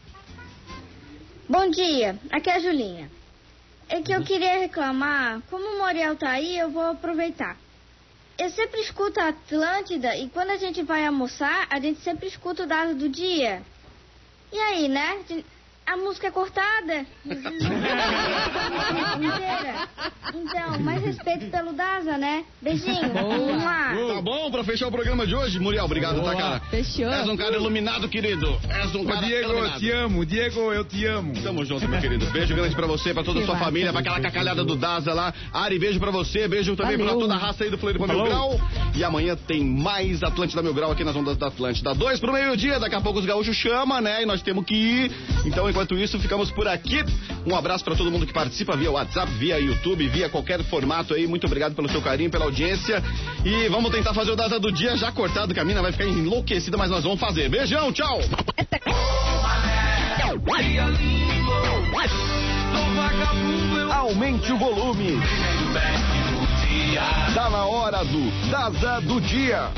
Bom dia, aqui é a Julinha. É que eu queria reclamar, como o Moriel tá aí, eu vou aproveitar. eu sempre escuto a Atlântida e quando a gente vai almoçar, a gente sempre escuta o dado do dia. E aí, né? A música é cortada. Inteira. Então, mais respeito pelo Daza, né? Beijinho. Tá bom pra fechar o programa de hoje? Muriel, obrigado, tá, cara? Fechou. És um cara iluminado, querido. És um Ô, cara Diego, eu iluminado. te amo. Diego, eu te amo. Tamo junto, meu querido. Beijo grande pra você, pra toda a sua família, pra aquela cacalhada do Daza lá. Ari, beijo pra você, beijo também Valeu. pra toda a raça aí do Floripa Mil Grau. E amanhã tem mais Atlântida Mil Grau aqui nas ondas da Atlântida. Dois pro meio-dia, daqui a pouco os gaúchos chamam, né? E nós temos que ir. Então, enquanto isso, ficamos por aqui. Um abraço pra todo mundo que participa via WhatsApp, via YouTube, via qualquer formato aí. Muito obrigado pelo seu carinho, pela audiência. E vamos tentar fazer o Daza do dia já cortado, que a mina vai ficar enlouquecida, mas nós vamos fazer. Beijão, tchau! Aumente o volume. Tá na hora do Daza do Dia.